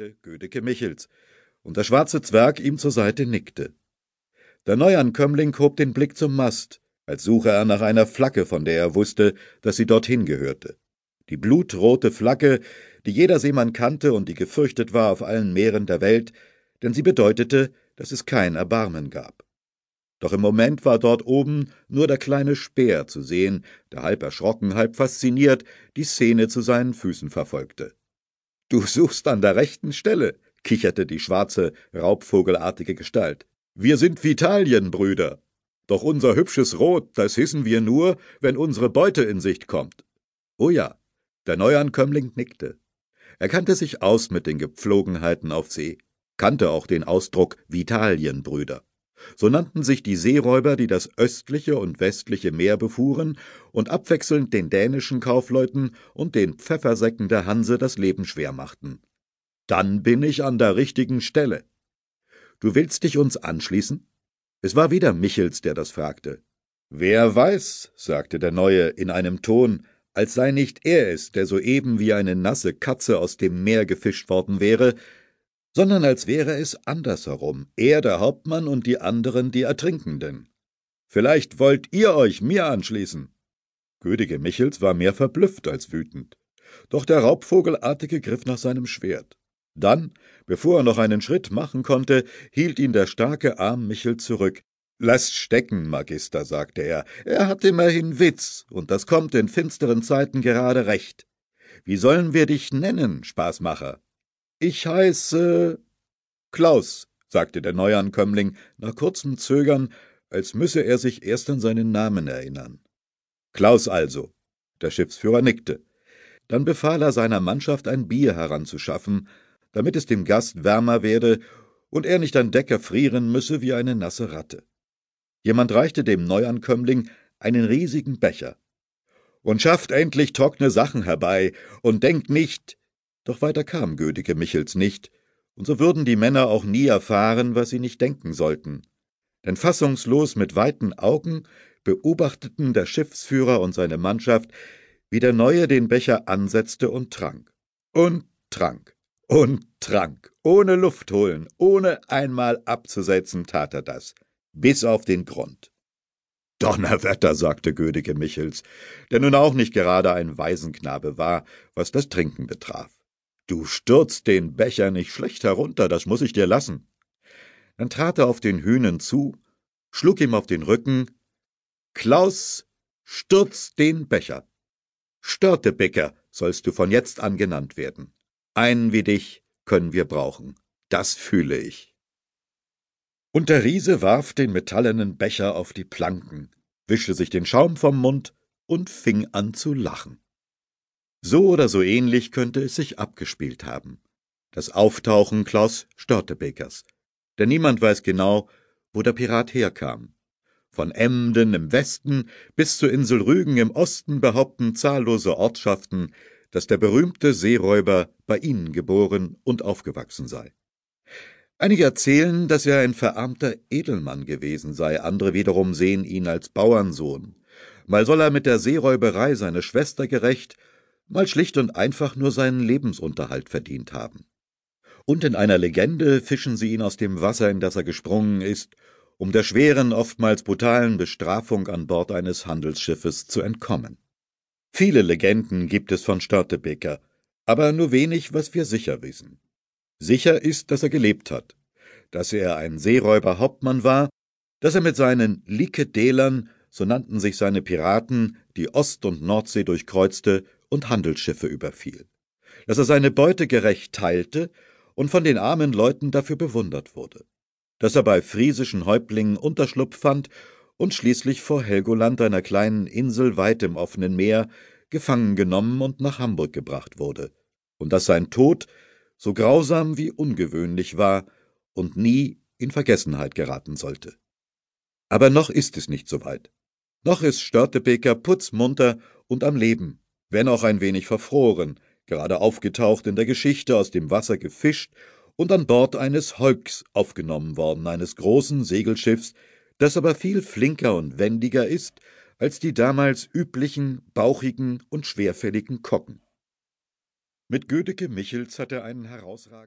fragte Gödeke Michels, und der schwarze Zwerg ihm zur Seite nickte. Der Neuankömmling hob den Blick zum Mast, als suche er nach einer Flagge, von der er wusste, dass sie dorthin gehörte. Die blutrote Flagge, die jeder Seemann kannte und die gefürchtet war auf allen Meeren der Welt, denn sie bedeutete, dass es kein Erbarmen gab. Doch im Moment war dort oben nur der kleine Speer zu sehen, der halb erschrocken, halb fasziniert die Szene zu seinen Füßen verfolgte. Du suchst an der rechten Stelle, kicherte die schwarze, raubvogelartige Gestalt. Wir sind Vitalienbrüder. Doch unser hübsches Rot, das hissen wir nur, wenn unsere Beute in Sicht kommt. Oh ja, der Neuankömmling nickte. Er kannte sich aus mit den Gepflogenheiten auf See, kannte auch den Ausdruck Vitalienbrüder. So nannten sich die Seeräuber, die das östliche und westliche Meer befuhren und abwechselnd den dänischen Kaufleuten und den Pfeffersäcken der Hanse das Leben schwer machten. Dann bin ich an der richtigen Stelle. Du willst dich uns anschließen? Es war wieder Michels, der das fragte. Wer weiß, sagte der Neue in einem Ton, als sei nicht er es, der soeben wie eine nasse Katze aus dem Meer gefischt worden wäre, sondern als wäre es andersherum, er der Hauptmann und die anderen die Ertrinkenden. Vielleicht wollt ihr euch mir anschließen. Gödige Michels war mehr verblüfft als wütend. Doch der Raubvogelartige griff nach seinem Schwert. Dann, bevor er noch einen Schritt machen konnte, hielt ihn der starke Arm Michel zurück. Lasst stecken, Magister, sagte er. Er hat immerhin Witz, und das kommt in finsteren Zeiten gerade recht. Wie sollen wir dich nennen, Spaßmacher? Ich heiße Klaus, sagte der Neuankömmling nach kurzem Zögern, als müsse er sich erst an seinen Namen erinnern. Klaus also. Der Schiffsführer nickte. Dann befahl er seiner Mannschaft, ein Bier heranzuschaffen, damit es dem Gast wärmer werde und er nicht an Deck erfrieren müsse wie eine nasse Ratte. Jemand reichte dem Neuankömmling einen riesigen Becher. Und schafft endlich trockene Sachen herbei und denkt nicht, doch weiter kam Gödeke Michels nicht, und so würden die Männer auch nie erfahren, was sie nicht denken sollten. Denn fassungslos mit weiten Augen beobachteten der Schiffsführer und seine Mannschaft, wie der Neue den Becher ansetzte und trank. Und trank. Und trank. Ohne Luft holen, ohne einmal abzusetzen, tat er das. Bis auf den Grund. Donnerwetter, sagte Gödeke Michels, der nun auch nicht gerade ein Waisenknabe war, was das Trinken betraf. Du stürzt den Becher nicht schlecht herunter, das muss ich dir lassen. Dann trat er auf den Hühnen zu, schlug ihm auf den Rücken. Klaus, stürz den Becher. Störtebecker sollst du von jetzt an genannt werden. Einen wie dich können wir brauchen. Das fühle ich. Und der Riese warf den metallenen Becher auf die Planken, wischte sich den Schaum vom Mund und fing an zu lachen. So oder so ähnlich könnte es sich abgespielt haben. Das Auftauchen Klaus Störtebekers. Denn niemand weiß genau, wo der Pirat herkam. Von Emden im Westen bis zur Insel Rügen im Osten behaupten zahllose Ortschaften, dass der berühmte Seeräuber bei ihnen geboren und aufgewachsen sei. Einige erzählen, dass er ein verarmter Edelmann gewesen sei, andere wiederum sehen ihn als Bauernsohn. Mal soll er mit der Seeräuberei seine Schwester gerecht mal schlicht und einfach nur seinen Lebensunterhalt verdient haben. Und in einer Legende fischen sie ihn aus dem Wasser, in das er gesprungen ist, um der schweren, oftmals brutalen Bestrafung an Bord eines Handelsschiffes zu entkommen. Viele Legenden gibt es von Störtebeker, aber nur wenig, was wir sicher wissen. Sicher ist, dass er gelebt hat, dass er ein Seeräuberhauptmann war, dass er mit seinen Likedelern, so nannten sich seine Piraten, die Ost- und Nordsee durchkreuzte und Handelsschiffe überfiel, dass er seine Beute gerecht teilte und von den armen Leuten dafür bewundert wurde, dass er bei friesischen Häuptlingen Unterschlupf fand und schließlich vor Helgoland, einer kleinen Insel weit im offenen Meer, gefangen genommen und nach Hamburg gebracht wurde, und dass sein Tod so grausam wie ungewöhnlich war und nie in Vergessenheit geraten sollte. Aber noch ist es nicht so weit. Noch ist Störtebeker putzmunter und am Leben wenn auch ein wenig verfroren, gerade aufgetaucht in der Geschichte aus dem Wasser gefischt und an Bord eines Holks aufgenommen worden, eines großen Segelschiffs, das aber viel flinker und wendiger ist als die damals üblichen, bauchigen und schwerfälligen Kocken. Mit Gödeke Michels hat er einen herausragenden